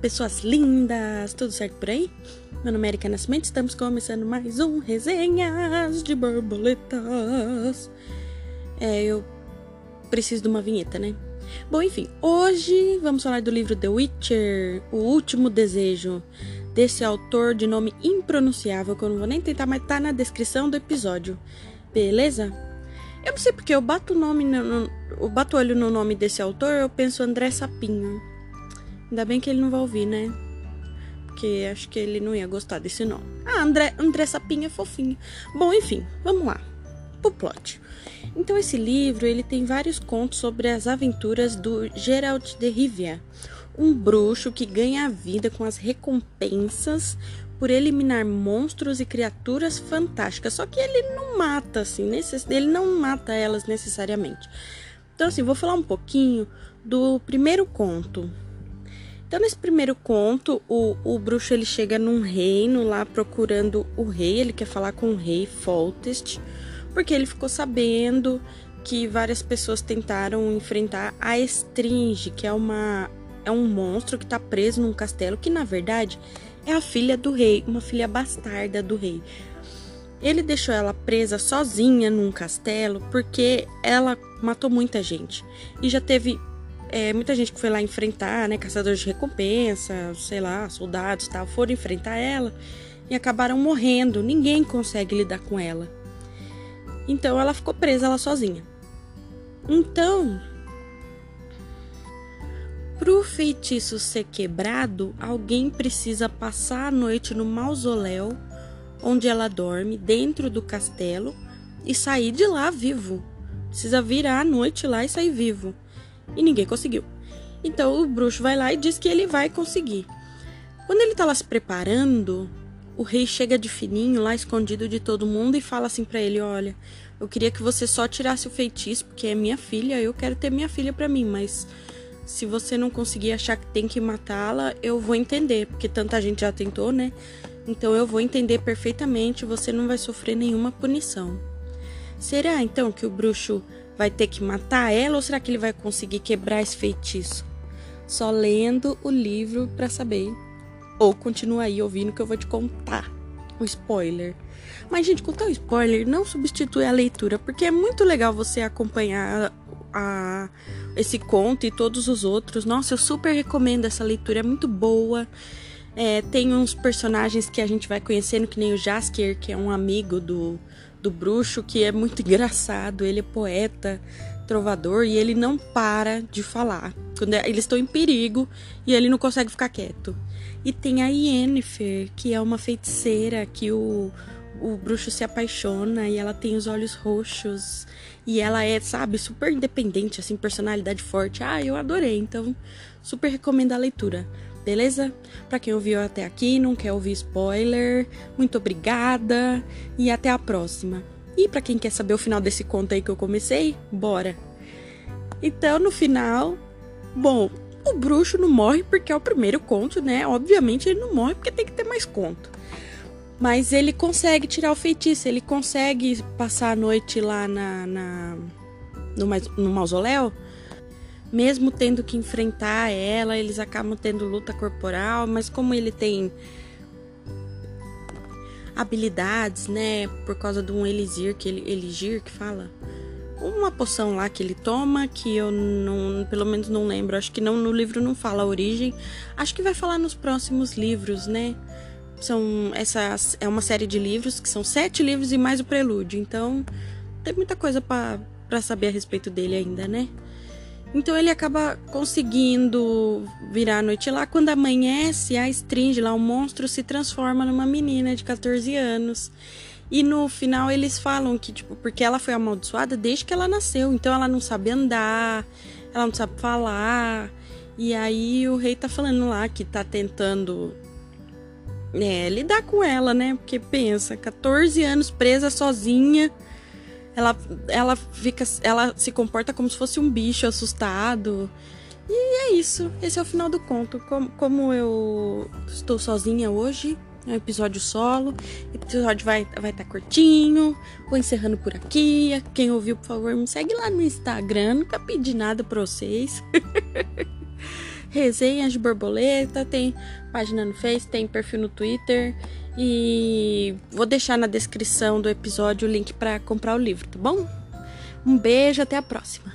pessoas lindas! Tudo certo por aí? Meu nome é Erika Nascimento, estamos começando mais um Resenhas de Borboletas. É, eu preciso de uma vinheta, né? Bom, enfim, hoje vamos falar do livro The Witcher, O Último Desejo, desse autor de nome impronunciável, que eu não vou nem tentar, mas tá na descrição do episódio. Beleza? Eu não sei porque eu bato o nome no, no, eu bato olho no nome desse autor, eu penso André Sapinho. Ainda bem que ele não vai ouvir, né? Porque acho que ele não ia gostar desse nome. Ah, André, André Sapinha é fofinho. Bom, enfim, vamos lá. Pro plot. Então esse livro, ele tem vários contos sobre as aventuras do Geralt de Rivia, um bruxo que ganha a vida com as recompensas por eliminar monstros e criaturas fantásticas. Só que ele não mata assim, ele não mata elas necessariamente. Então assim, vou falar um pouquinho do primeiro conto, então, nesse primeiro conto, o, o bruxo ele chega num reino lá procurando o rei, ele quer falar com o rei Foltest, porque ele ficou sabendo que várias pessoas tentaram enfrentar a Estringe, que é uma é um monstro que está preso num castelo, que na verdade é a filha do rei, uma filha bastarda do rei. Ele deixou ela presa sozinha num castelo porque ela matou muita gente e já teve é, muita gente que foi lá enfrentar, né, caçadores de recompensa, sei lá, soldados tal, foram enfrentar ela e acabaram morrendo. Ninguém consegue lidar com ela. Então ela ficou presa lá sozinha. Então, pro feitiço ser quebrado, alguém precisa passar a noite no mausoléu onde ela dorme, dentro do castelo, e sair de lá vivo. Precisa virar a noite lá e sair vivo e ninguém conseguiu. Então o bruxo vai lá e diz que ele vai conseguir. Quando ele tá lá se preparando, o rei chega de fininho lá escondido de todo mundo e fala assim para ele: "Olha, eu queria que você só tirasse o feitiço porque é minha filha, eu quero ter minha filha para mim, mas se você não conseguir achar que tem que matá-la, eu vou entender, porque tanta gente já tentou, né? Então eu vou entender perfeitamente, você não vai sofrer nenhuma punição. Será então que o bruxo vai ter que matar ela ou será que ele vai conseguir quebrar esse feitiço? Só lendo o livro para saber. Ou continua aí ouvindo que eu vou te contar o spoiler. Mas, gente, contar o spoiler não substitui a leitura, porque é muito legal você acompanhar a, esse conto e todos os outros. Nossa, eu super recomendo essa leitura, é muito boa. É, tem uns personagens que a gente vai conhecendo, que nem o Jaskier, que é um amigo do, do bruxo, que é muito engraçado. Ele é poeta, trovador e ele não para de falar. Quando é, eles estão em perigo e ele não consegue ficar quieto. E tem a Yennefer, que é uma feiticeira que o, o bruxo se apaixona e ela tem os olhos roxos. E ela é, sabe, super independente, assim, personalidade forte. Ah, eu adorei. Então, super recomendo a leitura. Beleza? Para quem ouviu até aqui, não quer ouvir spoiler, muito obrigada e até a próxima. E para quem quer saber o final desse conto aí que eu comecei, bora. Então, no final, bom, o bruxo não morre porque é o primeiro conto, né? Obviamente ele não morre porque tem que ter mais conto. Mas ele consegue tirar o feitiço, ele consegue passar a noite lá na, na no, no mausoléu mesmo tendo que enfrentar ela, eles acabam tendo luta corporal, mas como ele tem habilidades, né, por causa de um elixir que ele eligir que fala, uma poção lá que ele toma que eu não, pelo menos não lembro, acho que não no livro não fala a origem. Acho que vai falar nos próximos livros, né? São essa é uma série de livros que são sete livros e mais o prelúdio. Então, tem muita coisa para saber a respeito dele ainda, né? Então ele acaba conseguindo virar a noite lá. Quando amanhece, a Stringe, lá o monstro, se transforma numa menina de 14 anos. E no final eles falam que, tipo, porque ela foi amaldiçoada desde que ela nasceu. Então ela não sabe andar, ela não sabe falar. E aí o rei tá falando lá que tá tentando é, lidar com ela, né? Porque pensa, 14 anos presa sozinha ela, ela fica. Ela se comporta como se fosse um bicho assustado. E é isso. Esse é o final do conto. Como, como eu estou sozinha hoje, é um episódio solo. O episódio vai estar vai tá curtinho. Vou encerrando por aqui. Quem ouviu, por favor, me segue lá no Instagram. Nunca pedi nada pra vocês. Resenhas de Borboleta, tem página no Face, tem perfil no Twitter e vou deixar na descrição do episódio o link para comprar o livro, tá bom? Um beijo, até a próxima.